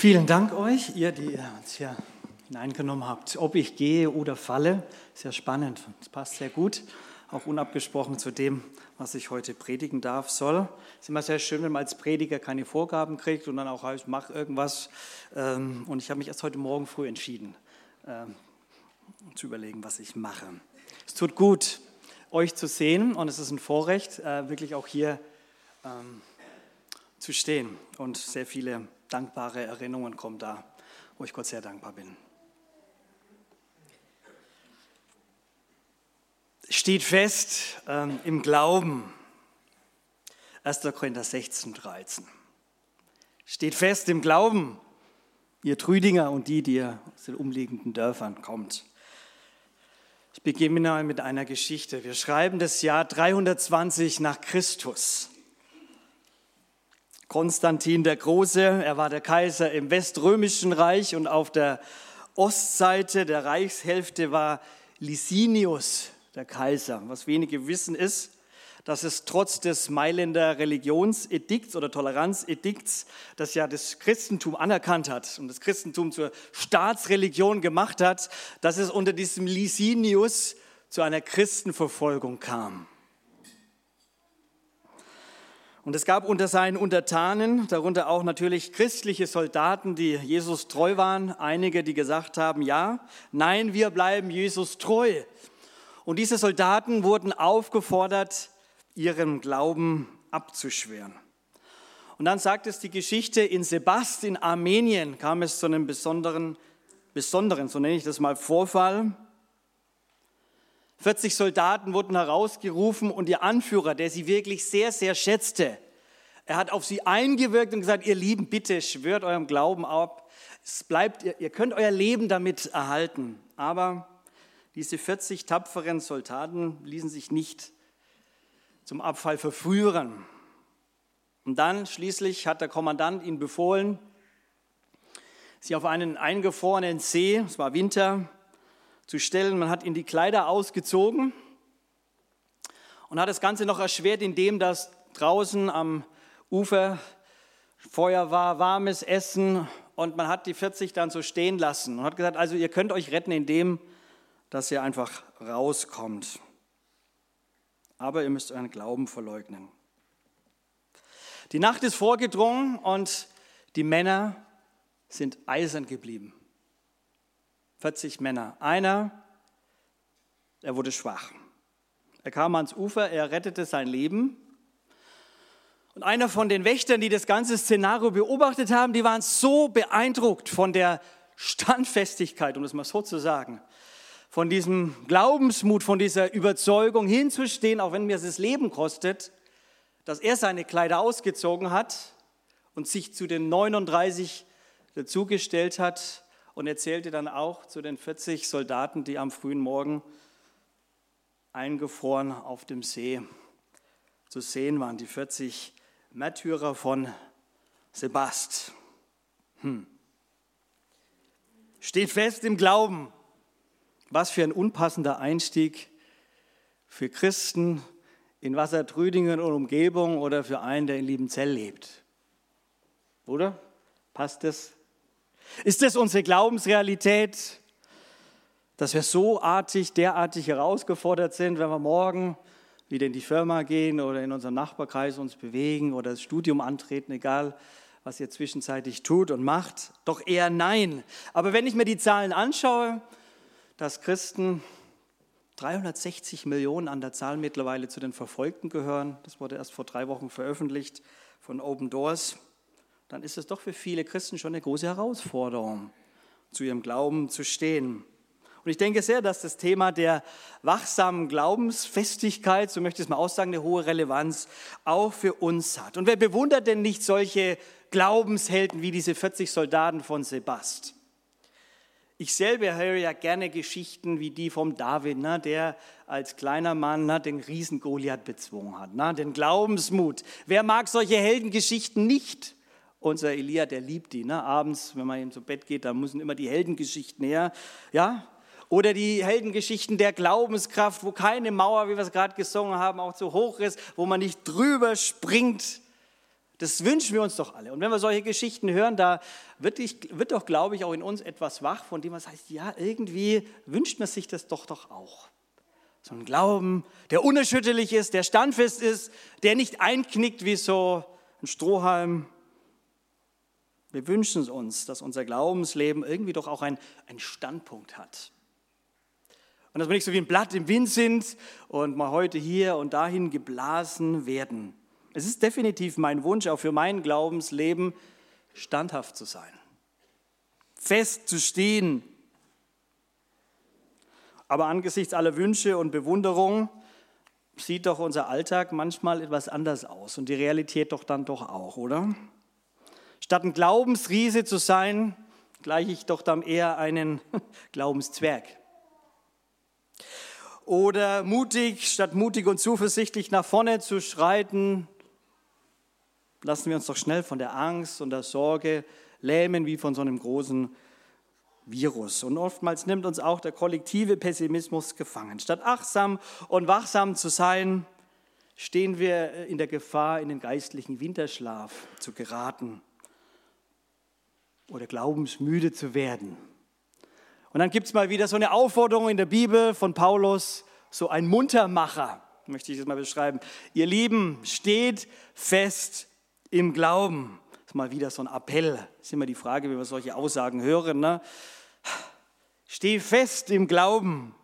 Vielen Dank euch, ihr, die uns hier hineingenommen habt. Ob ich gehe oder falle, sehr spannend. Das passt sehr gut, auch unabgesprochen zu dem, was ich heute predigen darf, soll. Es ist immer sehr schön, wenn man als Prediger keine Vorgaben kriegt und dann auch heißt, mach irgendwas. Ähm, und ich habe mich erst heute Morgen früh entschieden, ähm, zu überlegen, was ich mache. Es tut gut, euch zu sehen und es ist ein Vorrecht, äh, wirklich auch hier ähm, zu stehen und sehr viele dankbare Erinnerungen kommen da, wo ich Gott sehr dankbar bin. Steht fest ähm, im Glauben. 1. Korinther 16, 13. Steht fest im Glauben, ihr Trüdinger und die, die ihr aus den umliegenden Dörfern kommt. Ich beginne mit einer Geschichte. Wir schreiben das Jahr 320 nach Christus. Konstantin der Große, er war der Kaiser im Weströmischen Reich und auf der Ostseite der Reichshälfte war Licinius der Kaiser. Was wenige wissen ist, dass es trotz des Mailänder Religionsedikts oder Toleranzedikts, das ja das Christentum anerkannt hat und das Christentum zur Staatsreligion gemacht hat, dass es unter diesem Licinius zu einer Christenverfolgung kam. Und es gab unter seinen Untertanen, darunter auch natürlich christliche Soldaten, die Jesus treu waren, einige, die gesagt haben, ja, nein, wir bleiben Jesus treu. Und diese Soldaten wurden aufgefordert, ihren Glauben abzuschweren. Und dann sagt es die Geschichte, in Sebast in Armenien kam es zu einem besonderen, besonderen, so nenne ich das mal, Vorfall. 40 Soldaten wurden herausgerufen und ihr Anführer, der sie wirklich sehr, sehr schätzte, er hat auf sie eingewirkt und gesagt, ihr Lieben, bitte schwört eurem Glauben ab. Es bleibt, ihr, ihr könnt euer Leben damit erhalten. Aber diese 40 tapferen Soldaten ließen sich nicht zum Abfall verführen. Und dann schließlich hat der Kommandant ihnen befohlen, sie auf einen eingefrorenen See, es war Winter, zu stellen. Man hat ihnen die Kleider ausgezogen und hat das Ganze noch erschwert, indem das draußen am Ufer Feuer war, warmes Essen und man hat die 40 dann so stehen lassen und hat gesagt, also ihr könnt euch retten, indem dass ihr einfach rauskommt. Aber ihr müsst euren Glauben verleugnen. Die Nacht ist vorgedrungen und die Männer sind eisern geblieben. 40 Männer. Einer, er wurde schwach. Er kam ans Ufer, er rettete sein Leben. Und einer von den Wächtern, die das ganze Szenario beobachtet haben, die waren so beeindruckt von der Standfestigkeit, um das mal so zu sagen, von diesem Glaubensmut, von dieser Überzeugung hinzustehen, auch wenn mir es das Leben kostet, dass er seine Kleider ausgezogen hat und sich zu den 39 dazugestellt hat und erzählte dann auch zu den 40 Soldaten, die am frühen Morgen eingefroren auf dem See zu sehen waren, die 40 Märtyrer von Sebast. Hm. Steht fest im Glauben. Was für ein unpassender Einstieg für Christen in Wassertrüdingen und Umgebung oder für einen, der in Liebenzell lebt. Oder? Passt das? Ist das unsere Glaubensrealität, dass wir so artig, derartig herausgefordert sind, wenn wir morgen wieder in die Firma gehen oder in unserem Nachbarkreis uns bewegen oder das Studium antreten, egal was ihr zwischenzeitlich tut und macht? Doch eher nein. Aber wenn ich mir die Zahlen anschaue, dass Christen 360 Millionen an der Zahl mittlerweile zu den Verfolgten gehören, das wurde erst vor drei Wochen veröffentlicht von Open Doors, dann ist es doch für viele Christen schon eine große Herausforderung, zu ihrem Glauben zu stehen. Und ich denke sehr, dass das Thema der wachsamen Glaubensfestigkeit, so möchte ich es mal aussagen, eine hohe Relevanz auch für uns hat. Und wer bewundert denn nicht solche Glaubenshelden wie diese 40 Soldaten von Sebast? Ich selber höre ja gerne Geschichten wie die vom David, ne, der als kleiner Mann ne, den Riesen Goliath bezwungen hat, ne, den Glaubensmut. Wer mag solche Heldengeschichten nicht? Unser Elia, der liebt die. Ne? Abends, wenn man ihm zu Bett geht, da müssen immer die Heldengeschichten her. Ja? Oder die Heldengeschichten der Glaubenskraft, wo keine Mauer, wie wir es gerade gesungen haben, auch zu hoch ist, wo man nicht drüber springt. Das wünschen wir uns doch alle. Und wenn wir solche Geschichten hören, da wird, ich, wird doch, glaube ich, auch in uns etwas wach, von dem man sagt, ja, irgendwie wünscht man sich das doch doch auch. So ein Glauben, der unerschütterlich ist, der standfest ist, der nicht einknickt wie so ein Strohhalm. Wir wünschen es uns, dass unser Glaubensleben irgendwie doch auch einen Standpunkt hat. Und dass wir nicht so wie ein Blatt im Wind sind und mal heute hier und dahin geblasen werden. Es ist definitiv mein Wunsch, auch für mein Glaubensleben, standhaft zu sein, fest zu stehen. Aber angesichts aller Wünsche und Bewunderung sieht doch unser Alltag manchmal etwas anders aus und die Realität doch dann doch auch, oder? Statt ein Glaubensriese zu sein, gleiche ich doch dann eher einen Glaubenszwerg. Oder mutig, statt mutig und zuversichtlich nach vorne zu schreiten, lassen wir uns doch schnell von der Angst und der Sorge lähmen wie von so einem großen Virus. Und oftmals nimmt uns auch der kollektive Pessimismus gefangen. Statt achtsam und wachsam zu sein, stehen wir in der Gefahr, in den geistlichen Winterschlaf zu geraten oder glaubensmüde zu werden. Und dann gibt es mal wieder so eine Aufforderung in der Bibel von Paulus, so ein Muntermacher, möchte ich das mal beschreiben. Ihr Lieben, steht fest im Glauben. Das ist mal wieder so ein Appell. Das ist immer die Frage, wie wir solche Aussagen hören. Ne? Steh fest im Glauben.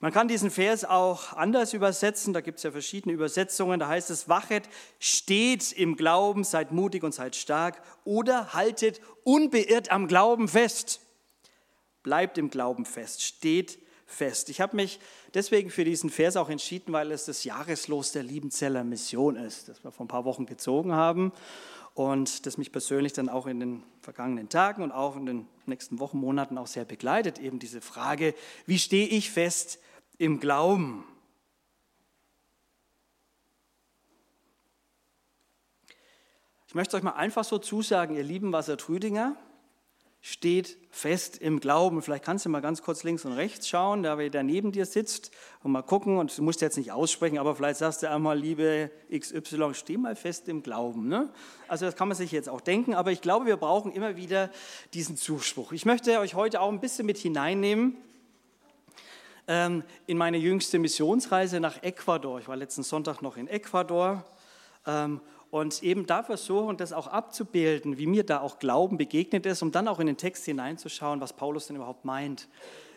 Man kann diesen Vers auch anders übersetzen, da gibt es ja verschiedene Übersetzungen. Da heißt es, wachet, steht im Glauben, seid mutig und seid stark oder haltet unbeirrt am Glauben fest. Bleibt im Glauben fest, steht fest. Ich habe mich deswegen für diesen Vers auch entschieden, weil es das Jahreslos der Liebenzeller Mission ist, das wir vor ein paar Wochen gezogen haben und das mich persönlich dann auch in den vergangenen Tagen und auch in den nächsten Wochen, Monaten auch sehr begleitet, eben diese Frage, wie stehe ich fest im Glauben? Ich möchte euch mal einfach so zusagen, ihr lieben Wassertrüdinger, steht fest im Glauben. Vielleicht kannst du mal ganz kurz links und rechts schauen, da wer neben dir sitzt und mal gucken. Und du musst jetzt nicht aussprechen, aber vielleicht sagst du einmal, liebe XY, steh mal fest im Glauben. Ne? Also das kann man sich jetzt auch denken, aber ich glaube, wir brauchen immer wieder diesen Zuspruch. Ich möchte euch heute auch ein bisschen mit hineinnehmen ähm, in meine jüngste Missionsreise nach Ecuador. Ich war letzten Sonntag noch in Ecuador. Ähm, und eben da versuchen, das auch abzubilden, wie mir da auch Glauben begegnet ist, um dann auch in den Text hineinzuschauen, was Paulus denn überhaupt meint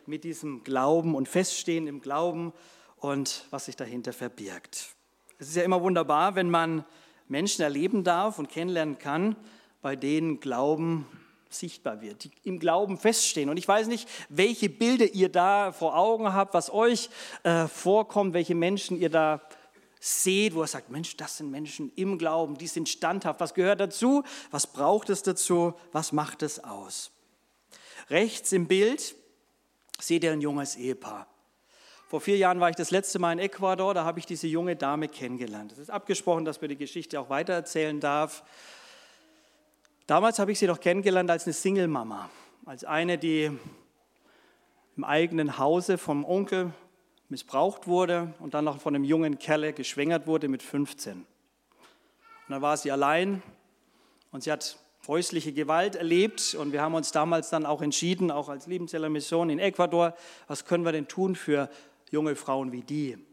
mit diesem Glauben und Feststehen im Glauben und was sich dahinter verbirgt. Es ist ja immer wunderbar, wenn man Menschen erleben darf und kennenlernen kann, bei denen Glauben sichtbar wird, die im Glauben feststehen. Und ich weiß nicht, welche Bilder ihr da vor Augen habt, was euch äh, vorkommt, welche Menschen ihr da seht, wo er sagt, Mensch, das sind Menschen im Glauben, die sind standhaft. Was gehört dazu? Was braucht es dazu? Was macht es aus? Rechts im Bild seht ihr ein junges Ehepaar. Vor vier Jahren war ich das letzte Mal in Ecuador, da habe ich diese junge Dame kennengelernt. Es ist abgesprochen, dass wir die Geschichte auch weitererzählen darf. Damals habe ich sie doch kennengelernt als eine Single-Mama, als eine, die im eigenen Hause vom Onkel missbraucht wurde und dann noch von einem jungen Kerle geschwängert wurde mit 15. Und dann war sie allein und sie hat häusliche Gewalt erlebt und wir haben uns damals dann auch entschieden, auch als Liebenzeller Mission in Ecuador, was können wir denn tun für junge Frauen wie die? Und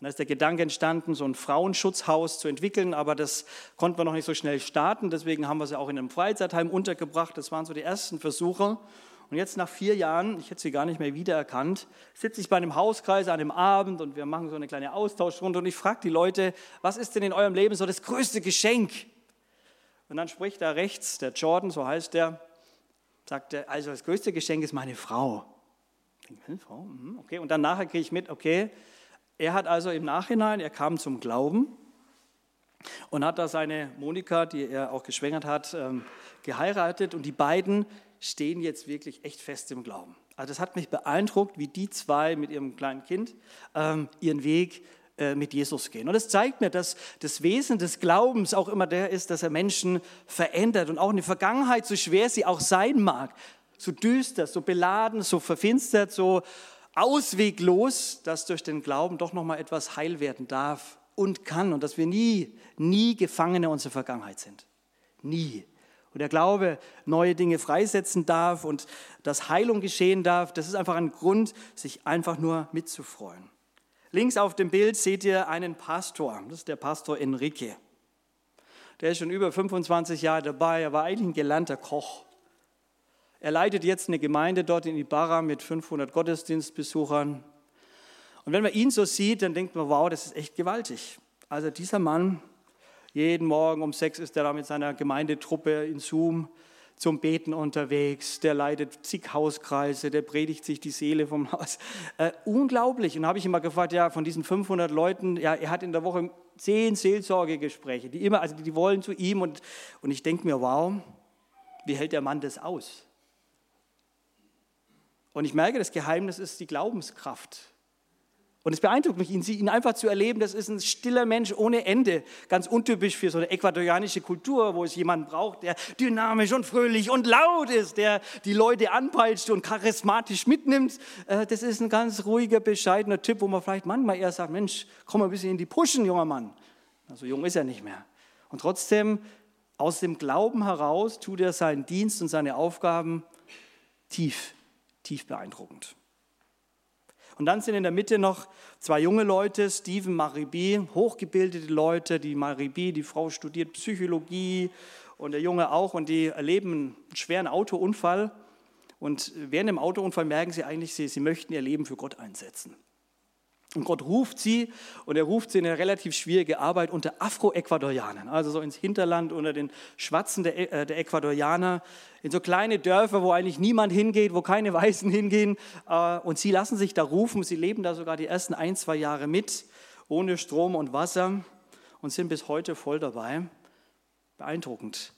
da ist der Gedanke entstanden, so ein Frauenschutzhaus zu entwickeln, aber das konnten wir noch nicht so schnell starten, deswegen haben wir sie auch in einem Freizeitheim untergebracht. Das waren so die ersten Versuche. Und jetzt nach vier Jahren, ich hätte sie gar nicht mehr wiedererkannt, sitze ich bei einem Hauskreis an einem Abend und wir machen so eine kleine Austauschrunde und ich frage die Leute, was ist denn in eurem Leben so das größte Geschenk? Und dann spricht da rechts der Jordan, so heißt der, sagt er, also das größte Geschenk ist meine Frau. Frau, mhm, okay, und dann nachher kriege ich mit, okay, er hat also im Nachhinein, er kam zum Glauben und hat da seine Monika, die er auch geschwängert hat, ähm, geheiratet und die beiden stehen jetzt wirklich echt fest im Glauben. Also das hat mich beeindruckt, wie die zwei mit ihrem kleinen Kind ähm, ihren Weg äh, mit Jesus gehen. Und es zeigt mir, dass das Wesen des Glaubens auch immer der ist, dass er Menschen verändert und auch in der Vergangenheit, so schwer sie auch sein mag, so düster, so beladen, so verfinstert, so ausweglos, dass durch den Glauben doch noch mal etwas heil werden darf und kann und dass wir nie, nie Gefangene unserer Vergangenheit sind. Nie. Und der Glaube neue Dinge freisetzen darf und dass Heilung geschehen darf, das ist einfach ein Grund, sich einfach nur mitzufreuen. Links auf dem Bild seht ihr einen Pastor. Das ist der Pastor Enrique. Der ist schon über 25 Jahre dabei. Er war eigentlich ein gelernter Koch. Er leitet jetzt eine Gemeinde dort in Ibarra mit 500 Gottesdienstbesuchern. Und wenn man ihn so sieht, dann denkt man, wow, das ist echt gewaltig. Also dieser Mann, jeden Morgen um sechs ist er da mit seiner Gemeindetruppe in Zoom zum Beten unterwegs, der leitet zig Hauskreise, der predigt sich die Seele vom Haus. Äh, unglaublich. Und habe ich immer gefragt, ja, von diesen 500 Leuten, ja, er hat in der Woche zehn Seelsorgegespräche, die immer, also die wollen zu ihm und, und ich denke mir, wow, wie hält der Mann das aus? Und ich merke, das Geheimnis ist die Glaubenskraft. Und es beeindruckt mich, ihn, einfach zu erleben, das ist ein stiller Mensch ohne Ende. Ganz untypisch für so eine ecuadorianische Kultur, wo es jemanden braucht, der dynamisch und fröhlich und laut ist, der die Leute anpeitscht und charismatisch mitnimmt. Äh, das ist ein ganz ruhiger, bescheidener Typ, wo man vielleicht manchmal eher sagt, Mensch, komm mal ein bisschen in die Puschen, junger Mann. So also jung ist er nicht mehr. Und trotzdem, aus dem Glauben heraus tut er seinen Dienst und seine Aufgaben tief, tief beeindruckend. Und dann sind in der Mitte noch zwei junge Leute, Steven Maribi, hochgebildete Leute. Die Maribi, die Frau studiert Psychologie und der Junge auch und die erleben einen schweren Autounfall. Und während dem Autounfall merken sie eigentlich, sie, sie möchten ihr Leben für Gott einsetzen. Und Gott ruft sie und er ruft sie in eine relativ schwierige Arbeit unter Afro-Ecuadorianern, also so ins Hinterland unter den Schwatzen der, äh, der Ecuadorianer, in so kleine Dörfer, wo eigentlich niemand hingeht, wo keine Weißen hingehen. Äh, und sie lassen sich da rufen, sie leben da sogar die ersten ein, zwei Jahre mit, ohne Strom und Wasser und sind bis heute voll dabei. Beeindruckend,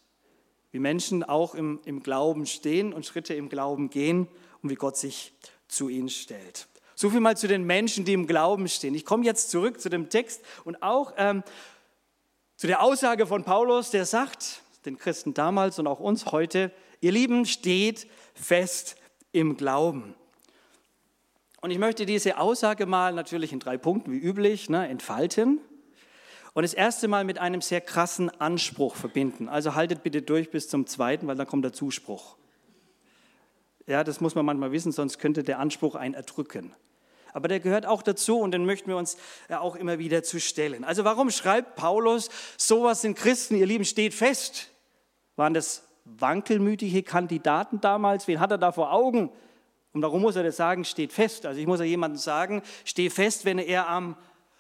wie Menschen auch im, im Glauben stehen und Schritte im Glauben gehen und wie Gott sich zu ihnen stellt. So viel mal zu den Menschen, die im Glauben stehen. Ich komme jetzt zurück zu dem Text und auch ähm, zu der Aussage von Paulus, der sagt, den Christen damals und auch uns heute, ihr Lieben, steht fest im Glauben. Und ich möchte diese Aussage mal natürlich in drei Punkten wie üblich ne, entfalten und das erste Mal mit einem sehr krassen Anspruch verbinden. Also haltet bitte durch bis zum zweiten, weil dann kommt der Zuspruch. Ja, das muss man manchmal wissen, sonst könnte der Anspruch einen erdrücken. Aber der gehört auch dazu und den möchten wir uns ja auch immer wieder zu stellen. Also warum schreibt Paulus, sowas sind Christen, ihr Lieben, steht fest? Waren das wankelmütige Kandidaten damals? Wen hat er da vor Augen? Und warum muss er das sagen, steht fest? Also ich muss ja jemandem sagen, steh fest, wenn er am,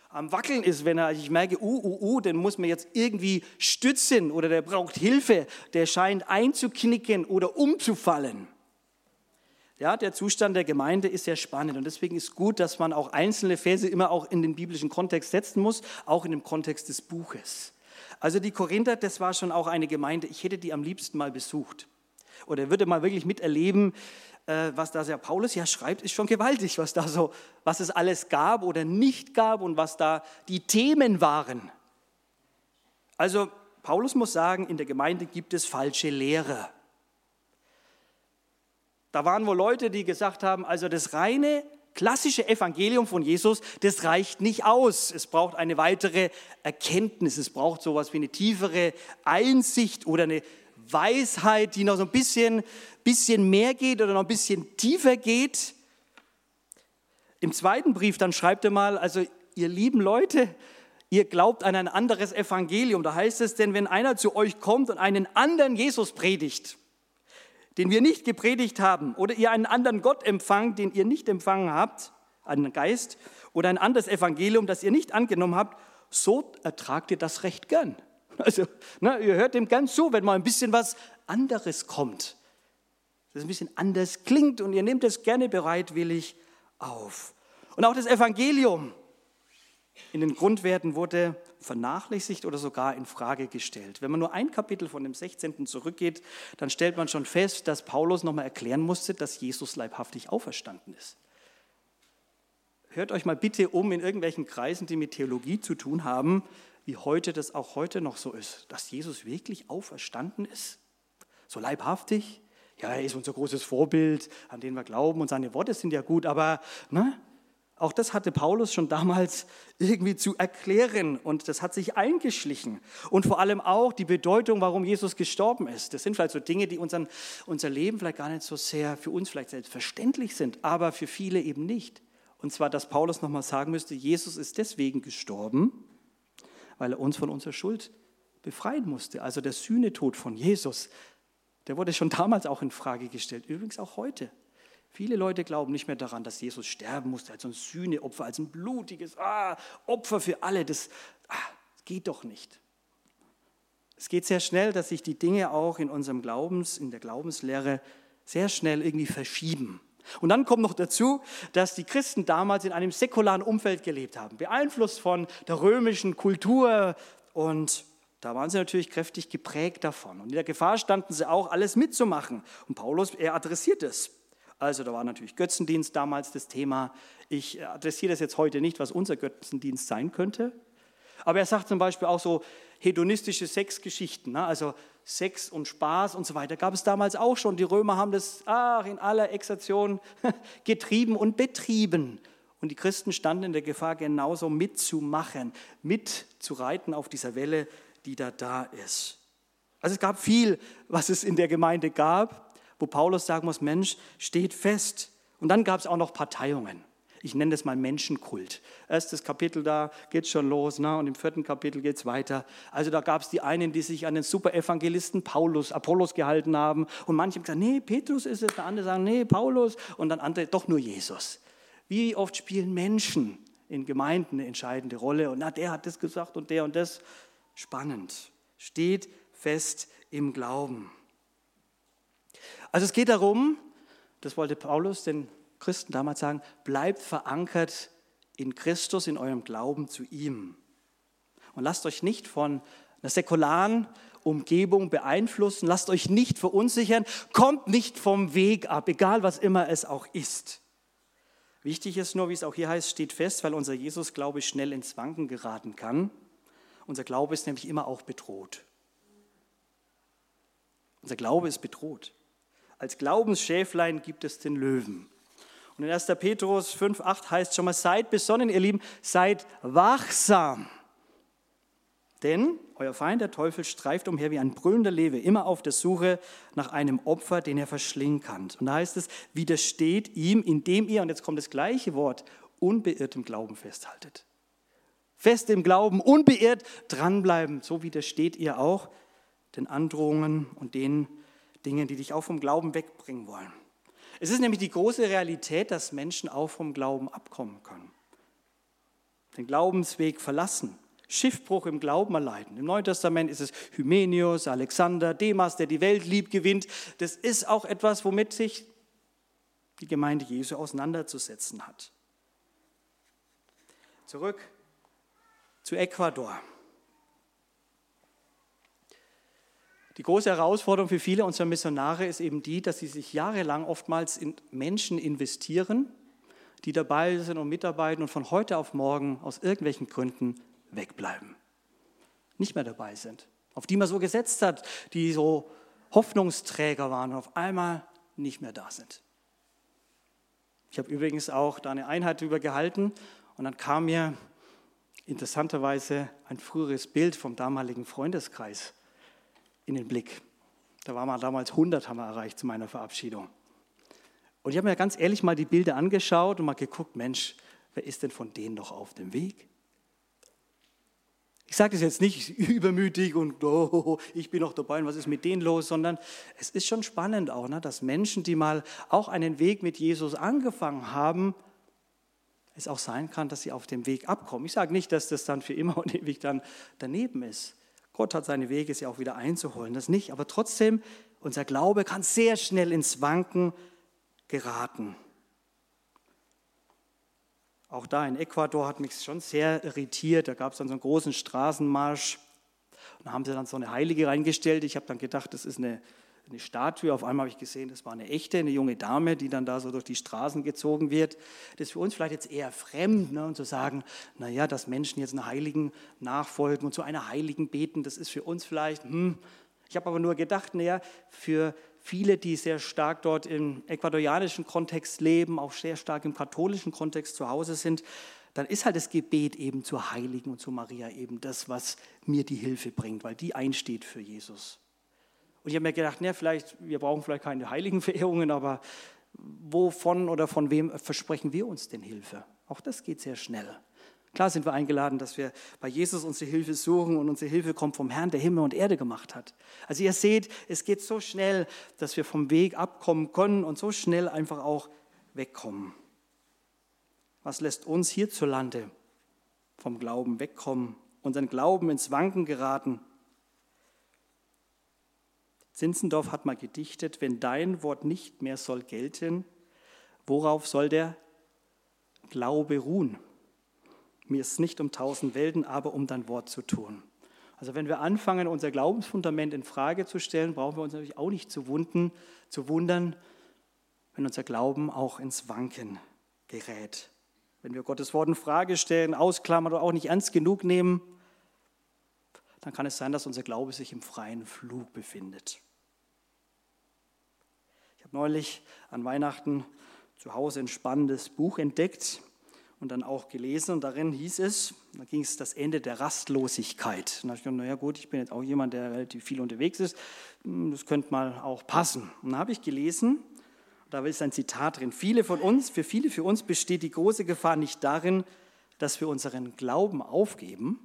am Wackeln ist, wenn er, also ich merke, uh, uh, uh, den muss man jetzt irgendwie stützen oder der braucht Hilfe, der scheint einzuknicken oder umzufallen. Ja, der Zustand der Gemeinde ist sehr spannend und deswegen ist gut, dass man auch einzelne Verse immer auch in den biblischen Kontext setzen muss, auch in dem Kontext des Buches. Also die Korinther, das war schon auch eine Gemeinde, ich hätte die am liebsten mal besucht oder würde mal wirklich miterleben, äh, was da der Paulus ja schreibt, ist schon gewaltig, was da so, was es alles gab oder nicht gab und was da die Themen waren. Also Paulus muss sagen, in der Gemeinde gibt es falsche Lehrer. Da waren wohl Leute, die gesagt haben, also das reine klassische Evangelium von Jesus, das reicht nicht aus. Es braucht eine weitere Erkenntnis. Es braucht sowas wie eine tiefere Einsicht oder eine Weisheit, die noch so ein bisschen, bisschen mehr geht oder noch ein bisschen tiefer geht. Im zweiten Brief dann schreibt er mal, also ihr lieben Leute, ihr glaubt an ein anderes Evangelium. Da heißt es, denn wenn einer zu euch kommt und einen anderen Jesus predigt, den wir nicht gepredigt haben, oder ihr einen anderen Gott empfangt, den ihr nicht empfangen habt, einen Geist, oder ein anderes Evangelium, das ihr nicht angenommen habt, so ertragt ihr das recht gern. Also, ne, ihr hört dem gern zu, wenn mal ein bisschen was anderes kommt. Das ein bisschen anders klingt und ihr nehmt es gerne bereitwillig auf. Und auch das Evangelium in den Grundwerten wurde vernachlässigt oder sogar in Frage gestellt. Wenn man nur ein Kapitel von dem 16. zurückgeht, dann stellt man schon fest, dass Paulus nochmal erklären musste, dass Jesus leibhaftig auferstanden ist. Hört euch mal bitte um in irgendwelchen Kreisen, die mit Theologie zu tun haben, wie heute das auch heute noch so ist, dass Jesus wirklich auferstanden ist, so leibhaftig. Ja, er ist unser großes Vorbild, an den wir glauben und seine Worte sind ja gut, aber ne, Auch das hatte Paulus schon damals irgendwie zu erklären und das hat sich eingeschlichen. Und vor allem auch die Bedeutung, warum Jesus gestorben ist. Das sind vielleicht so Dinge, die unseren, unser Leben vielleicht gar nicht so sehr für uns vielleicht selbstverständlich sind, aber für viele eben nicht. Und zwar, dass Paulus nochmal sagen müsste, Jesus ist deswegen gestorben, weil er uns von unserer Schuld befreien musste. Also der Sühnetod von Jesus, der wurde schon damals auch in Frage gestellt, übrigens auch heute. Viele Leute glauben nicht mehr daran, dass Jesus sterben musste als ein Sühneopfer, als ein blutiges ah, Opfer für alle. Das, ah, geht doch nicht. Es geht sehr schnell, dass sich die Dinge auch in unserem Glaubens, in der Glaubenslehre sehr schnell irgendwie verschieben. Und dann kommt noch dazu, dass die Christen damals in einem säkularen Umfeld gelebt haben, beeinflusst von der römischen Kultur und da waren sie natürlich kräftig geprägt davon. Und in der Gefahr standen sie auch, alles mitzumachen. Und Paulus, er adressiert es. Also da war natürlich Götzendienst damals das Thema. Ich adressiere das jetzt heute nicht, was unser Götzendienst sein könnte. Aber er sagt zum Beispiel auch so hedonistische Sexgeschichten, ne? also Sex und Spaß und so weiter, gab es damals auch schon. Die Römer haben das ach, in aller Exertion getrieben und betrieben. Und die Christen standen in der Gefahr, genauso mitzumachen, mitzureiten auf dieser Welle, die da da ist. Also es gab viel, was es in der Gemeinde gab, wo Paulus sagen muss, Mensch, steht fest. Und dann gab es auch noch Parteiungen. Ich nenne das mal Menschenkult. Erstes Kapitel, da geht schon los, ne? und im vierten Kapitel geht es weiter. Also da gab es die einen, die sich an den Superevangelisten Paulus, Apollos gehalten haben. Und manche haben gesagt, nee, Petrus ist es. Der andere sagen, nee, Paulus. Und dann andere, doch nur Jesus. Wie oft spielen Menschen in Gemeinden eine entscheidende Rolle? Und na, der hat das gesagt und der und das spannend. Steht fest im Glauben. Also es geht darum, das wollte Paulus den Christen damals sagen, bleibt verankert in Christus, in eurem Glauben zu ihm. Und lasst euch nicht von einer säkularen Umgebung beeinflussen, lasst euch nicht verunsichern, kommt nicht vom Weg ab, egal was immer es auch ist. Wichtig ist nur, wie es auch hier heißt, steht fest, weil unser Jesus-Glaube schnell ins Wanken geraten kann. Unser Glaube ist nämlich immer auch bedroht. Unser Glaube ist bedroht. Als Glaubensschäflein gibt es den Löwen. Und in 1. Petrus 5, 8 heißt schon mal, seid besonnen, ihr Lieben, seid wachsam. Denn euer Feind, der Teufel, streift umher wie ein brüllender Lewe, immer auf der Suche nach einem Opfer, den er verschlingen kann. Und da heißt es, widersteht ihm, indem ihr, und jetzt kommt das gleiche Wort, unbeirrt im Glauben festhaltet fest im Glauben, unbeirrt dranbleiben. So widersteht ihr auch den Androhungen und den Dingen, die dich auch vom Glauben wegbringen wollen. Es ist nämlich die große Realität, dass Menschen auch vom Glauben abkommen können. Den Glaubensweg verlassen, Schiffbruch im Glauben erleiden. Im Neuen Testament ist es Hymenius, Alexander, Demas, der die Welt lieb gewinnt. Das ist auch etwas, womit sich die Gemeinde Jesu auseinanderzusetzen hat. Zurück zu Ecuador. Die große Herausforderung für viele unserer Missionare ist eben die, dass sie sich jahrelang oftmals in Menschen investieren, die dabei sind und mitarbeiten und von heute auf morgen aus irgendwelchen Gründen wegbleiben, nicht mehr dabei sind, auf die man so gesetzt hat, die so Hoffnungsträger waren und auf einmal nicht mehr da sind. Ich habe übrigens auch da eine Einheit darüber gehalten und dann kam mir interessanterweise ein früheres Bild vom damaligen Freundeskreis in den Blick. Da waren wir damals 100, haben wir erreicht zu meiner Verabschiedung. Und ich habe mir ganz ehrlich mal die Bilder angeschaut und mal geguckt, Mensch, wer ist denn von denen noch auf dem Weg? Ich sage das jetzt nicht übermütig und oh, ich bin noch dabei und was ist mit denen los, sondern es ist schon spannend auch, ne, dass Menschen, die mal auch einen Weg mit Jesus angefangen haben, es auch sein kann, dass sie auf dem Weg abkommen. Ich sage nicht, dass das dann für immer und ewig dann daneben ist. Gott hat seine Wege, sie auch wieder einzuholen, das nicht. Aber trotzdem, unser Glaube kann sehr schnell ins Wanken geraten. Auch da in Ecuador hat mich schon sehr irritiert. Da gab es dann so einen großen Straßenmarsch. Und da haben sie dann so eine Heilige reingestellt. Ich habe dann gedacht, das ist eine eine Statue. Auf einmal habe ich gesehen, das war eine echte, eine junge Dame, die dann da so durch die Straßen gezogen wird. Das ist für uns vielleicht jetzt eher fremd, ne? und zu sagen, naja, dass Menschen jetzt einer Heiligen nachfolgen und zu einer Heiligen beten, das ist für uns vielleicht, hm. Ich habe aber nur gedacht, naja, für viele, die sehr stark dort im ecuadorianischen Kontext leben, auch sehr stark im katholischen Kontext zu Hause sind, dann ist halt das Gebet eben zur Heiligen und zu Maria eben das, was mir die Hilfe bringt, weil die einsteht für Jesus. Und ich habe mir gedacht, ne, vielleicht, wir brauchen vielleicht keine Heiligenverehrungen, aber wovon oder von wem versprechen wir uns denn Hilfe? Auch das geht sehr schnell. Klar sind wir eingeladen, dass wir bei Jesus unsere Hilfe suchen und unsere Hilfe kommt vom Herrn, der Himmel und Erde gemacht hat. Also ihr seht, es geht so schnell, dass wir vom Weg abkommen können und so schnell einfach auch wegkommen. Was lässt uns hierzulande vom Glauben wegkommen, unseren Glauben ins Wanken geraten? Zinzendorf hat mal gedichtet, wenn dein Wort nicht mehr soll gelten, worauf soll der Glaube ruhen? Mir ist nicht um tausend Welten, aber um dein Wort zu tun. Also wenn wir anfangen, unser Glaubensfundament in Frage zu stellen, brauchen wir uns natürlich auch nicht zu, wunden, zu wundern, wenn unser Glauben auch ins Wanken gerät. Wenn wir Gottes Wort in Frage stellen, ausklammern oder auch nicht ernst genug nehmen, dann kann es sein, dass unser Glaube sich im freien Flug befindet. Ich habe neulich an Weihnachten zu Hause ein spannendes Buch entdeckt und dann auch gelesen und darin hieß es, da ging es das Ende der Rastlosigkeit. Und da habe ich gedacht, naja gut, ich bin jetzt auch jemand, der relativ viel unterwegs ist, hm, das könnte mal auch passen. Und dann habe ich gelesen, da ist ein Zitat drin, viele von uns, für viele für uns besteht die große Gefahr nicht darin, dass wir unseren Glauben aufgeben,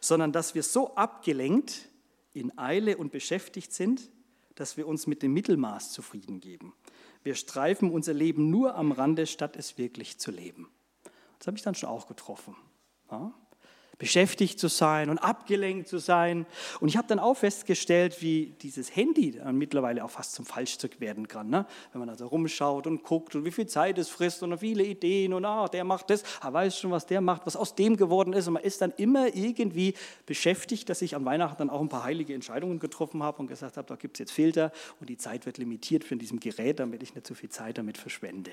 sondern dass wir so abgelenkt, in Eile und beschäftigt sind, dass wir uns mit dem Mittelmaß zufrieden geben. Wir streifen unser Leben nur am Rande, statt es wirklich zu leben. Das habe ich dann schon auch getroffen. Ja? Beschäftigt zu sein und abgelenkt zu sein. Und ich habe dann auch festgestellt, wie dieses Handy dann mittlerweile auch fast zum Falschstück werden kann. Ne? Wenn man da so rumschaut und guckt und wie viel Zeit es frisst und viele Ideen und ah, der macht das, er weiß schon, was der macht, was aus dem geworden ist. Und man ist dann immer irgendwie beschäftigt, dass ich an Weihnachten dann auch ein paar heilige Entscheidungen getroffen habe und gesagt habe, da gibt es jetzt Filter und die Zeit wird limitiert für diesem Gerät, damit ich nicht zu viel Zeit damit verschwende.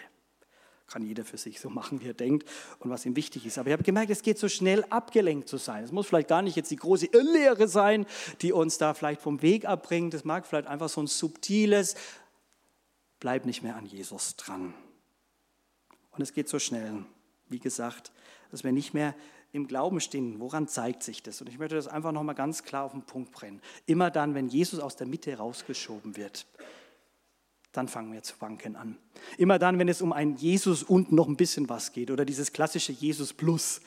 Kann jeder für sich so machen, wie er denkt und was ihm wichtig ist. Aber ich habe gemerkt, es geht so schnell, abgelenkt zu sein. Es muss vielleicht gar nicht jetzt die große Irrlehre sein, die uns da vielleicht vom Weg abbringt. Es mag vielleicht einfach so ein subtiles, bleib nicht mehr an Jesus dran. Und es geht so schnell, wie gesagt, dass wir nicht mehr im Glauben stehen. Woran zeigt sich das? Und ich möchte das einfach nochmal ganz klar auf den Punkt bringen. Immer dann, wenn Jesus aus der Mitte rausgeschoben wird, dann fangen wir zu wanken an. Immer dann, wenn es um ein Jesus und noch ein bisschen was geht oder dieses klassische Jesus plus.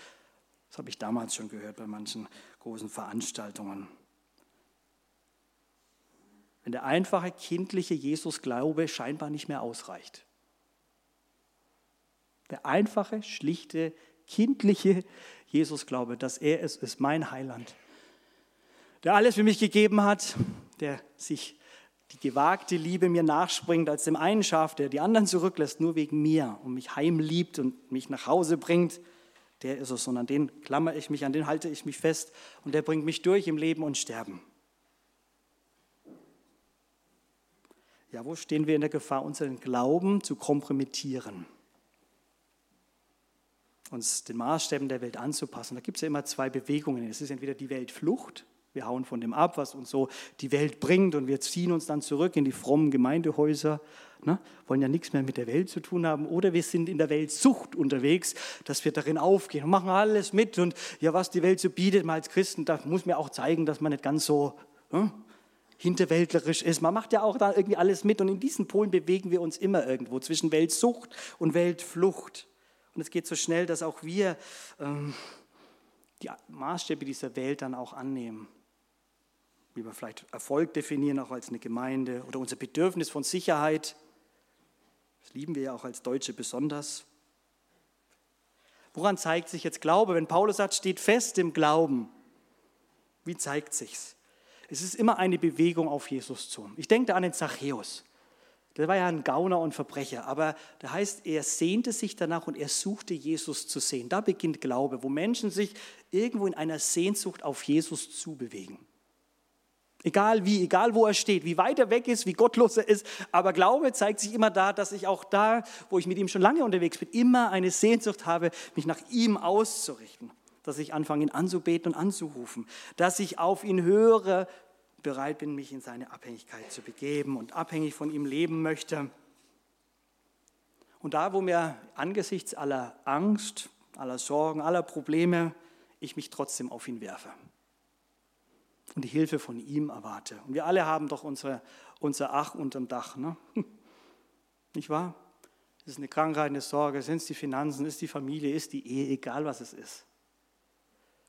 Das habe ich damals schon gehört bei manchen großen Veranstaltungen. Wenn der einfache kindliche Jesus-Glaube scheinbar nicht mehr ausreicht. Der einfache, schlichte, kindliche Jesus-Glaube, dass er es ist, mein Heiland, der alles für mich gegeben hat, der sich die gewagte Liebe mir nachspringt als dem einen Schaf, der die anderen zurücklässt, nur wegen mir und mich heimliebt und mich nach Hause bringt, der ist es. An den klammer ich mich, an den halte ich mich fest und der bringt mich durch im Leben und Sterben. Ja, wo stehen wir in der Gefahr, unseren Glauben zu kompromittieren? Uns den Maßstäben der Welt anzupassen. Da gibt es ja immer zwei Bewegungen. Es ist entweder die Weltflucht, wir hauen von dem ab, was uns so die Welt bringt und wir ziehen uns dann zurück in die frommen Gemeindehäuser, ne? wollen ja nichts mehr mit der Welt zu tun haben. Oder wir sind in der Weltsucht unterwegs, dass wir darin aufgehen und machen alles mit. Und ja, was die Welt so bietet, mal als Christen, da muss mir auch zeigen, dass man nicht ganz so ne? hinterwäldlerisch ist. Man macht ja auch da irgendwie alles mit. Und in diesen Polen bewegen wir uns immer irgendwo zwischen Weltsucht und Weltflucht. Und es geht so schnell, dass auch wir ähm, die Maßstäbe dieser Welt dann auch annehmen wie wir vielleicht Erfolg definieren, auch als eine Gemeinde, oder unser Bedürfnis von Sicherheit. Das lieben wir ja auch als Deutsche besonders. Woran zeigt sich jetzt Glaube? Wenn Paulus sagt, steht fest im Glauben, wie zeigt sich's? Es ist immer eine Bewegung auf Jesus zu. Ich denke an den Zachäus. Der war ja ein Gauner und Verbrecher, aber da heißt, er sehnte sich danach und er suchte Jesus zu sehen. Da beginnt Glaube, wo Menschen sich irgendwo in einer Sehnsucht auf Jesus zubewegen. Egal wie, egal wo er steht, wie weit er weg ist, wie gottlos er ist. Aber Glaube zeigt sich immer da, dass ich auch da, wo ich mit ihm schon lange unterwegs bin, immer eine Sehnsucht habe, mich nach ihm auszurichten. Dass ich anfange, ihn anzubeten und anzurufen. Dass ich auf ihn höre, bereit bin, mich in seine Abhängigkeit zu begeben und abhängig von ihm leben möchte. Und da, wo mir angesichts aller Angst, aller Sorgen, aller Probleme, ich mich trotzdem auf ihn werfe und die Hilfe von ihm erwarte. Und wir alle haben doch unsere, unser Ach unterm Dach, ne? nicht wahr? Es ist eine Krankheit, eine Sorge, sind es die Finanzen, ist die Familie, ist die Ehe, egal was es ist.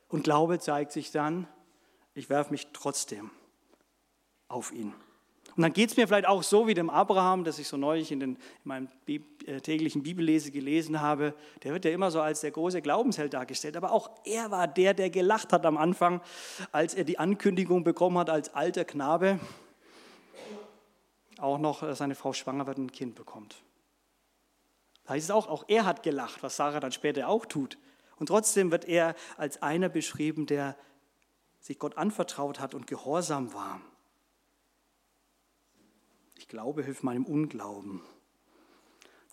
Und Glaube zeigt sich dann, ich werfe mich trotzdem auf ihn. Und dann geht es mir vielleicht auch so wie dem Abraham, das ich so neulich in, den, in meinem äh, täglichen Bibellese gelesen habe. Der wird ja immer so als der große Glaubensheld dargestellt. Aber auch er war der, der gelacht hat am Anfang, als er die Ankündigung bekommen hat als alter Knabe. Auch noch seine Frau schwanger wird und ein Kind bekommt. Da heißt es auch, auch er hat gelacht, was Sarah dann später auch tut. Und trotzdem wird er als einer beschrieben, der sich Gott anvertraut hat und gehorsam war. Ich glaube, hilft meinem Unglauben.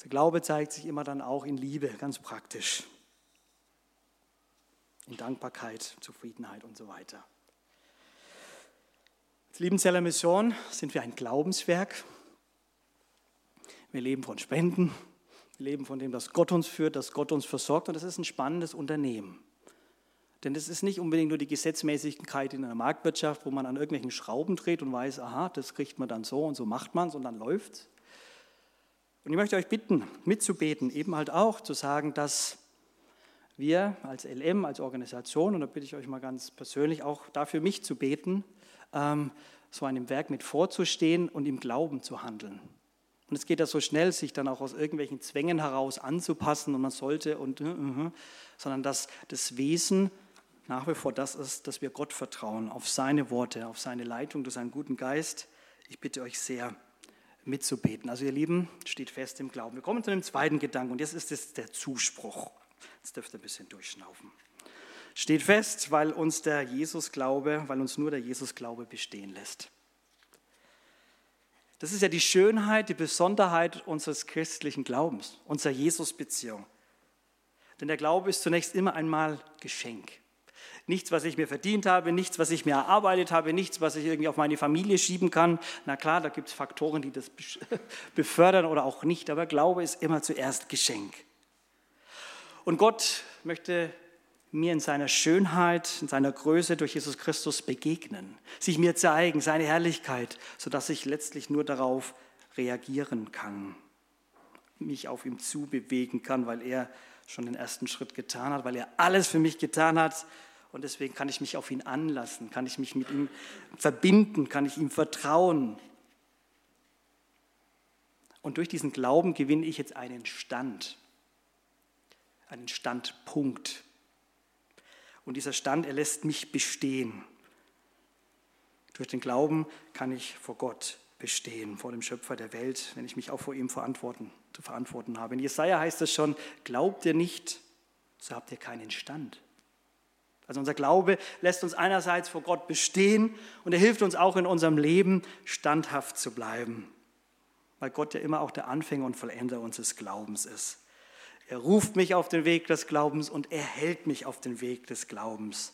Der Glaube zeigt sich immer dann auch in Liebe, ganz praktisch. In Dankbarkeit, Zufriedenheit und so weiter. Als Liebenzeller Mission sind wir ein Glaubenswerk. Wir leben von Spenden. Wir leben von dem, dass Gott uns führt, dass Gott uns versorgt. Und das ist ein spannendes Unternehmen. Denn es ist nicht unbedingt nur die Gesetzmäßigkeit in einer Marktwirtschaft, wo man an irgendwelchen Schrauben dreht und weiß, aha, das kriegt man dann so und so macht man es und dann läuft Und ich möchte euch bitten, mitzubeten, eben halt auch zu sagen, dass wir als LM, als Organisation, und da bitte ich euch mal ganz persönlich auch dafür mich zu beten, ähm, so einem Werk mit vorzustehen und im Glauben zu handeln. Und es geht ja so schnell, sich dann auch aus irgendwelchen Zwängen heraus anzupassen und man sollte und, uh, uh, sondern dass das Wesen nach wie vor das ist, dass wir Gott vertrauen, auf seine Worte, auf seine Leitung durch seinen guten Geist. Ich bitte euch sehr, mitzubeten. Also ihr Lieben, steht fest im Glauben. Wir kommen zu dem zweiten Gedanken und jetzt ist es der Zuspruch. Jetzt dürft ihr ein bisschen durchschnaufen. Steht fest, weil uns der Jesus-Glaube, weil uns nur der Jesus-Glaube bestehen lässt. Das ist ja die Schönheit, die Besonderheit unseres christlichen Glaubens, unserer Jesus-Beziehung. Denn der Glaube ist zunächst immer einmal Geschenk. Nichts, was ich mir verdient habe, nichts, was ich mir erarbeitet habe, nichts, was ich irgendwie auf meine Familie schieben kann. Na klar, da gibt es Faktoren, die das befördern oder auch nicht, aber Glaube ist immer zuerst Geschenk. Und Gott möchte mir in seiner Schönheit, in seiner Größe durch Jesus Christus begegnen, sich mir zeigen, seine Herrlichkeit, sodass ich letztlich nur darauf reagieren kann, mich auf ihm zubewegen kann, weil er schon den ersten Schritt getan hat, weil er alles für mich getan hat und deswegen kann ich mich auf ihn anlassen, kann ich mich mit ihm verbinden, kann ich ihm vertrauen. Und durch diesen Glauben gewinne ich jetzt einen Stand, einen Standpunkt. Und dieser Stand, er lässt mich bestehen. Durch den Glauben kann ich vor Gott bestehen, vor dem Schöpfer der Welt, wenn ich mich auch vor ihm verantworten, zu verantworten habe. In Jesaja heißt es schon: Glaubt ihr nicht, so habt ihr keinen Stand. Also unser Glaube lässt uns einerseits vor Gott bestehen und er hilft uns auch in unserem Leben standhaft zu bleiben, weil Gott ja immer auch der Anfänger und Vollender unseres Glaubens ist. Er ruft mich auf den Weg des Glaubens und er hält mich auf den Weg des Glaubens.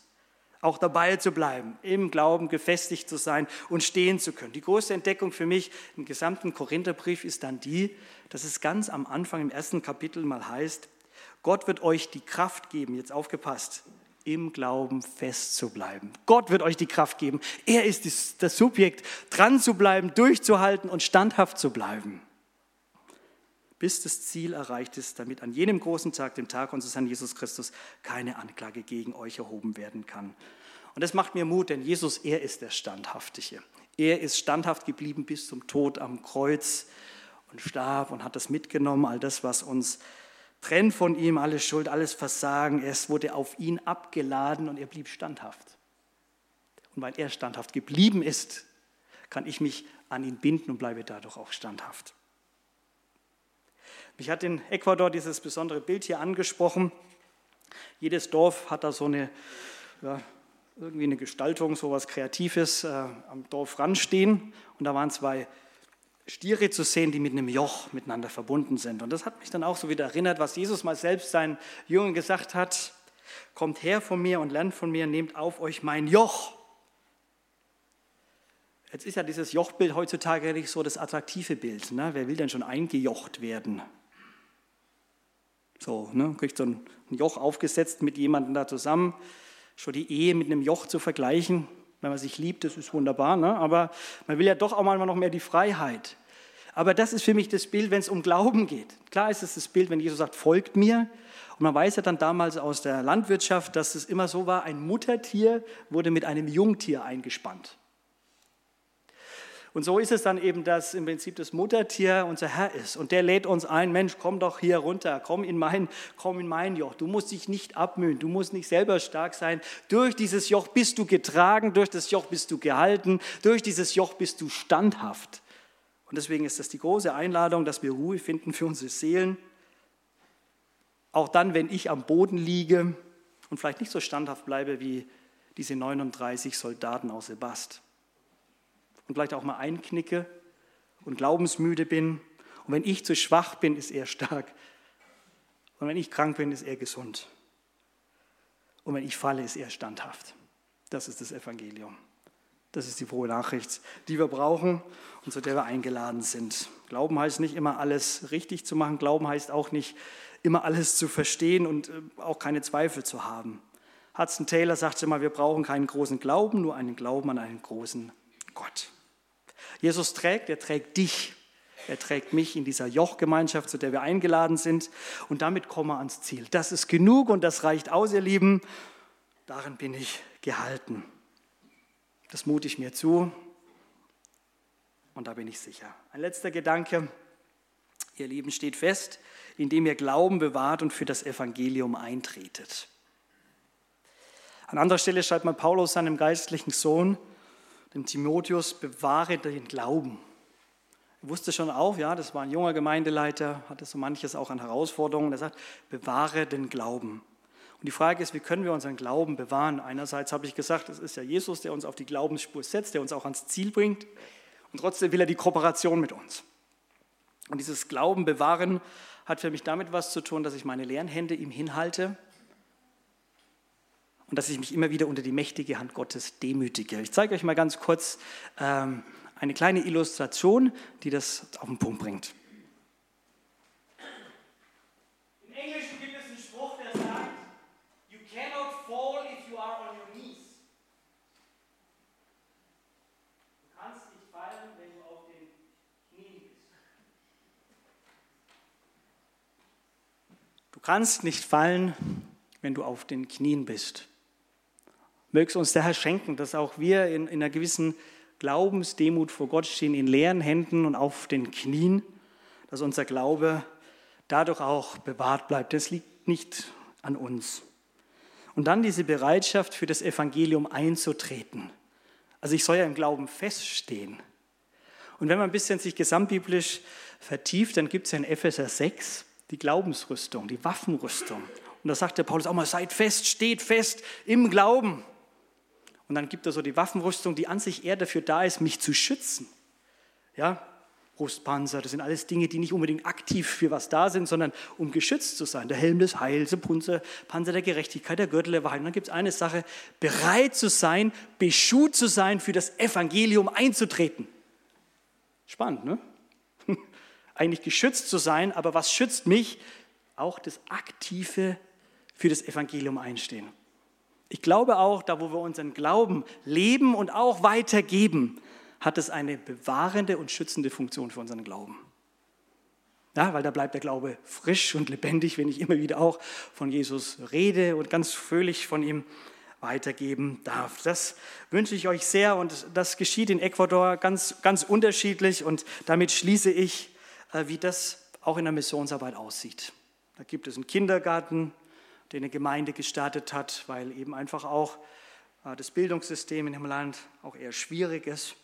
Auch dabei zu bleiben, im Glauben gefestigt zu sein und stehen zu können. Die größte Entdeckung für mich im gesamten Korintherbrief ist dann die, dass es ganz am Anfang im ersten Kapitel mal heißt, Gott wird euch die Kraft geben, jetzt aufgepasst, im Glauben festzubleiben. Gott wird euch die Kraft geben. Er ist das Subjekt, dran zu bleiben, durchzuhalten und standhaft zu bleiben, bis das Ziel erreicht ist, damit an jenem großen Tag, dem Tag unseres Herrn Jesus Christus, keine Anklage gegen euch erhoben werden kann. Und das macht mir Mut, denn Jesus, er ist der Standhaftige. Er ist standhaft geblieben bis zum Tod am Kreuz und starb und hat das mitgenommen, all das, was uns trennt von ihm alle Schuld, alles Versagen. Es wurde auf ihn abgeladen und er blieb standhaft. Und weil er standhaft geblieben ist, kann ich mich an ihn binden und bleibe dadurch auch standhaft. Mich hat in Ecuador dieses besondere Bild hier angesprochen. Jedes Dorf hat da so eine, ja, irgendwie eine Gestaltung, so was Kreatives äh, am Dorf ranstehen. Und da waren zwei Stiere zu sehen, die mit einem Joch miteinander verbunden sind. Und das hat mich dann auch so wieder erinnert, was Jesus mal selbst seinen Jüngern gesagt hat. Kommt her von mir und lernt von mir, nehmt auf euch mein Joch. Jetzt ist ja dieses Jochbild heutzutage nicht so das attraktive Bild. Ne? Wer will denn schon eingejocht werden? So, ne? kriegt so ein Joch aufgesetzt mit jemandem da zusammen. Schon die Ehe mit einem Joch zu vergleichen, wenn man sich liebt, das ist wunderbar. Ne? Aber man will ja doch auch manchmal noch mehr die Freiheit. Aber das ist für mich das Bild, wenn es um Glauben geht. Klar ist es das Bild, wenn Jesus sagt, folgt mir. Und man weiß ja dann damals aus der Landwirtschaft, dass es immer so war, ein Muttertier wurde mit einem Jungtier eingespannt. Und so ist es dann eben, dass im Prinzip das Muttertier unser Herr ist. Und der lädt uns ein, Mensch, komm doch hier runter, komm in mein, komm in mein Joch. Du musst dich nicht abmühen, du musst nicht selber stark sein. Durch dieses Joch bist du getragen, durch das Joch bist du gehalten, durch dieses Joch bist du standhaft. Und deswegen ist das die große Einladung, dass wir Ruhe finden für unsere Seelen. Auch dann, wenn ich am Boden liege und vielleicht nicht so standhaft bleibe wie diese 39 Soldaten aus Sebast und vielleicht auch mal einknicke und glaubensmüde bin. Und wenn ich zu schwach bin, ist er stark. Und wenn ich krank bin, ist er gesund. Und wenn ich falle, ist er standhaft. Das ist das Evangelium. Das ist die frohe Nachricht, die wir brauchen und zu der wir eingeladen sind. Glauben heißt nicht immer alles richtig zu machen. Glauben heißt auch nicht immer alles zu verstehen und äh, auch keine Zweifel zu haben. Hudson Taylor sagte immer, wir brauchen keinen großen Glauben, nur einen Glauben an einen großen Gott. Jesus trägt, er trägt dich. Er trägt mich in dieser Jochgemeinschaft, zu der wir eingeladen sind. Und damit kommen wir ans Ziel. Das ist genug und das reicht aus, ihr Lieben. Darin bin ich gehalten. Das mute ich mir zu. Und da bin ich sicher. Ein letzter Gedanke. Ihr Lieben, steht fest, indem ihr Glauben bewahrt und für das Evangelium eintretet. An anderer Stelle schreibt man Paulus seinem geistlichen Sohn, dem Timotheus, bewahre den Glauben. Er wusste schon auch, ja, das war ein junger Gemeindeleiter, hatte so manches auch an Herausforderungen. Er sagt, bewahre den Glauben. Und die Frage ist, wie können wir unseren Glauben bewahren? Einerseits habe ich gesagt, es ist ja Jesus, der uns auf die Glaubensspur setzt, der uns auch ans Ziel bringt. Und trotzdem will er die Kooperation mit uns. Und dieses Glauben bewahren hat für mich damit was zu tun, dass ich meine leeren Hände ihm hinhalte und dass ich mich immer wieder unter die mächtige Hand Gottes demütige. Ich zeige euch mal ganz kurz ähm, eine kleine Illustration, die das auf den Punkt bringt. Im Englischen gibt es einen Spruch, der sagt, You cannot fall if you are on your knees. Du kannst nicht fallen, wenn du auf den Knien bist. Du kannst nicht fallen, wenn du auf den Knien bist. Möge es uns der Herr schenken, dass auch wir in, in einer gewissen Glaubensdemut vor Gott stehen, in leeren Händen und auf den Knien, dass unser Glaube dadurch auch bewahrt bleibt. Das liegt nicht an uns. Und dann diese Bereitschaft für das Evangelium einzutreten. Also ich soll ja im Glauben feststehen. Und wenn man ein bisschen sich gesamtbiblisch vertieft, dann gibt es ja in Epheser 6 die Glaubensrüstung, die Waffenrüstung. Und da sagt der Paulus auch mal, seid fest, steht fest im Glauben. Und dann gibt er so die Waffenrüstung, die an sich eher dafür da ist, mich zu schützen. Ja, Brustpanzer, das sind alles Dinge, die nicht unbedingt aktiv für was da sind, sondern um geschützt zu sein. Der Helm des Heils, der Panzer, Panzer der Gerechtigkeit, der Gürtel der Wahrheit. Und dann gibt es eine Sache, bereit zu sein, beschut zu sein, für das Evangelium einzutreten. Spannend, ne? Eigentlich geschützt zu sein, aber was schützt mich? Auch das aktive für das Evangelium einstehen. Ich glaube auch, da wo wir unseren Glauben leben und auch weitergeben, hat es eine bewahrende und schützende Funktion für unseren Glauben. Ja, weil da bleibt der Glaube frisch und lebendig, wenn ich immer wieder auch von Jesus rede und ganz fröhlich von ihm weitergeben darf. Das wünsche ich euch sehr und das geschieht in Ecuador ganz, ganz unterschiedlich und damit schließe ich, äh, wie das auch in der Missionsarbeit aussieht. Da gibt es einen Kindergarten, den eine Gemeinde gestartet hat, weil eben einfach auch äh, das Bildungssystem in dem Land auch eher schwierig ist.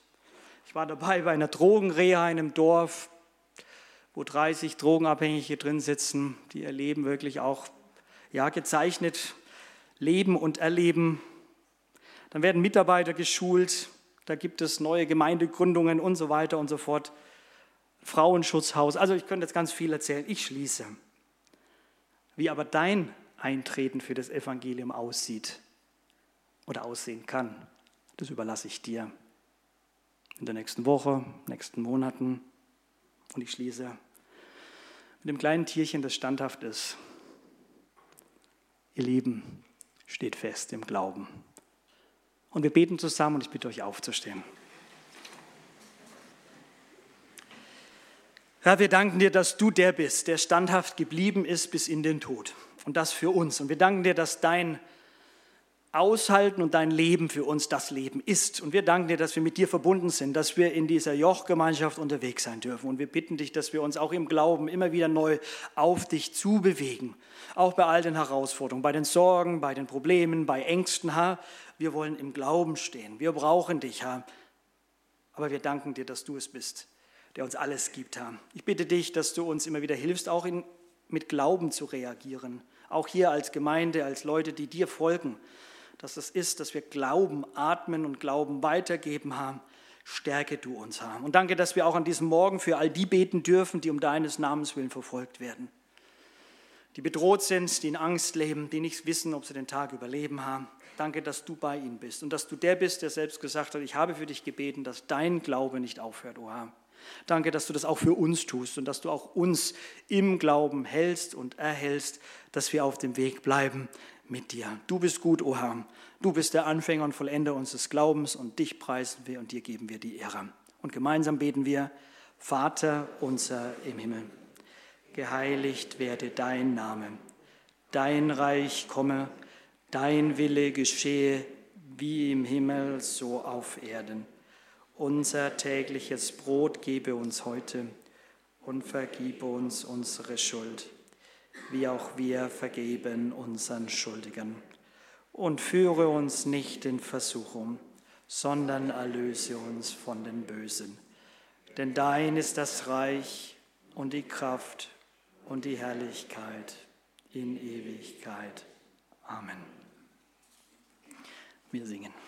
Ich war dabei bei einer Drogenreha in einem Dorf, wo 30 Drogenabhängige drin sitzen, die ihr Leben wirklich auch ja, gezeichnet leben und erleben. Dann werden Mitarbeiter geschult, da gibt es neue Gemeindegründungen und so weiter und so fort. Frauenschutzhaus, also ich könnte jetzt ganz viel erzählen. Ich schließe. Wie aber dein Eintreten für das Evangelium aussieht oder aussehen kann. Das überlasse ich dir. in der nächsten Woche, nächsten Monaten. Und ich schließe mit dem kleinen Tierchen, das standhaft ist. Ihr Lieben, steht fest im Glauben. Und wir beten zusammen und ich bitte euch aufzustehen. Herr, wir danken dir, dass du der bist, der standhaft geblieben ist bis in den Tod. Und das für uns. Und wir danken dir, dass dein Aushalten und dein Leben für uns das Leben ist. Und wir danken dir, dass wir mit dir verbunden sind, dass wir in dieser Jochgemeinschaft unterwegs sein dürfen. Und wir bitten dich, dass wir uns auch im Glauben immer wieder neu auf dich zubewegen. Auch bei all den Herausforderungen, bei den Sorgen, bei den Problemen, bei Ängsten, Herr. Wir wollen im Glauben stehen. Wir brauchen dich, Herr. Aber wir danken dir, dass du es bist, der uns alles gibt, Herr. Ich bitte dich, dass du uns immer wieder hilfst, auch in, mit Glauben zu reagieren. Auch hier als Gemeinde, als Leute, die dir folgen dass es ist, dass wir Glauben atmen und Glauben weitergeben haben. Stärke du uns, Herr. Und danke, dass wir auch an diesem Morgen für all die beten dürfen, die um deines Namens willen verfolgt werden. Die bedroht sind, die in Angst leben, die nicht wissen, ob sie den Tag überleben haben. Danke, dass du bei ihnen bist und dass du der bist, der selbst gesagt hat, ich habe für dich gebeten, dass dein Glaube nicht aufhört, o Herr. Danke, dass du das auch für uns tust und dass du auch uns im Glauben hältst und erhältst, dass wir auf dem Weg bleiben, mit dir. Du bist gut, o oh Herr. Du bist der Anfänger und Vollender unseres Glaubens und dich preisen wir und dir geben wir die Ehre. Und gemeinsam beten wir, Vater unser im Himmel, geheiligt werde dein Name, dein Reich komme, dein Wille geschehe, wie im Himmel so auf Erden. Unser tägliches Brot gebe uns heute und vergibe uns unsere Schuld wie auch wir vergeben unseren Schuldigen. Und führe uns nicht in Versuchung, sondern erlöse uns von den Bösen. Denn dein ist das Reich und die Kraft und die Herrlichkeit in Ewigkeit. Amen. Wir singen.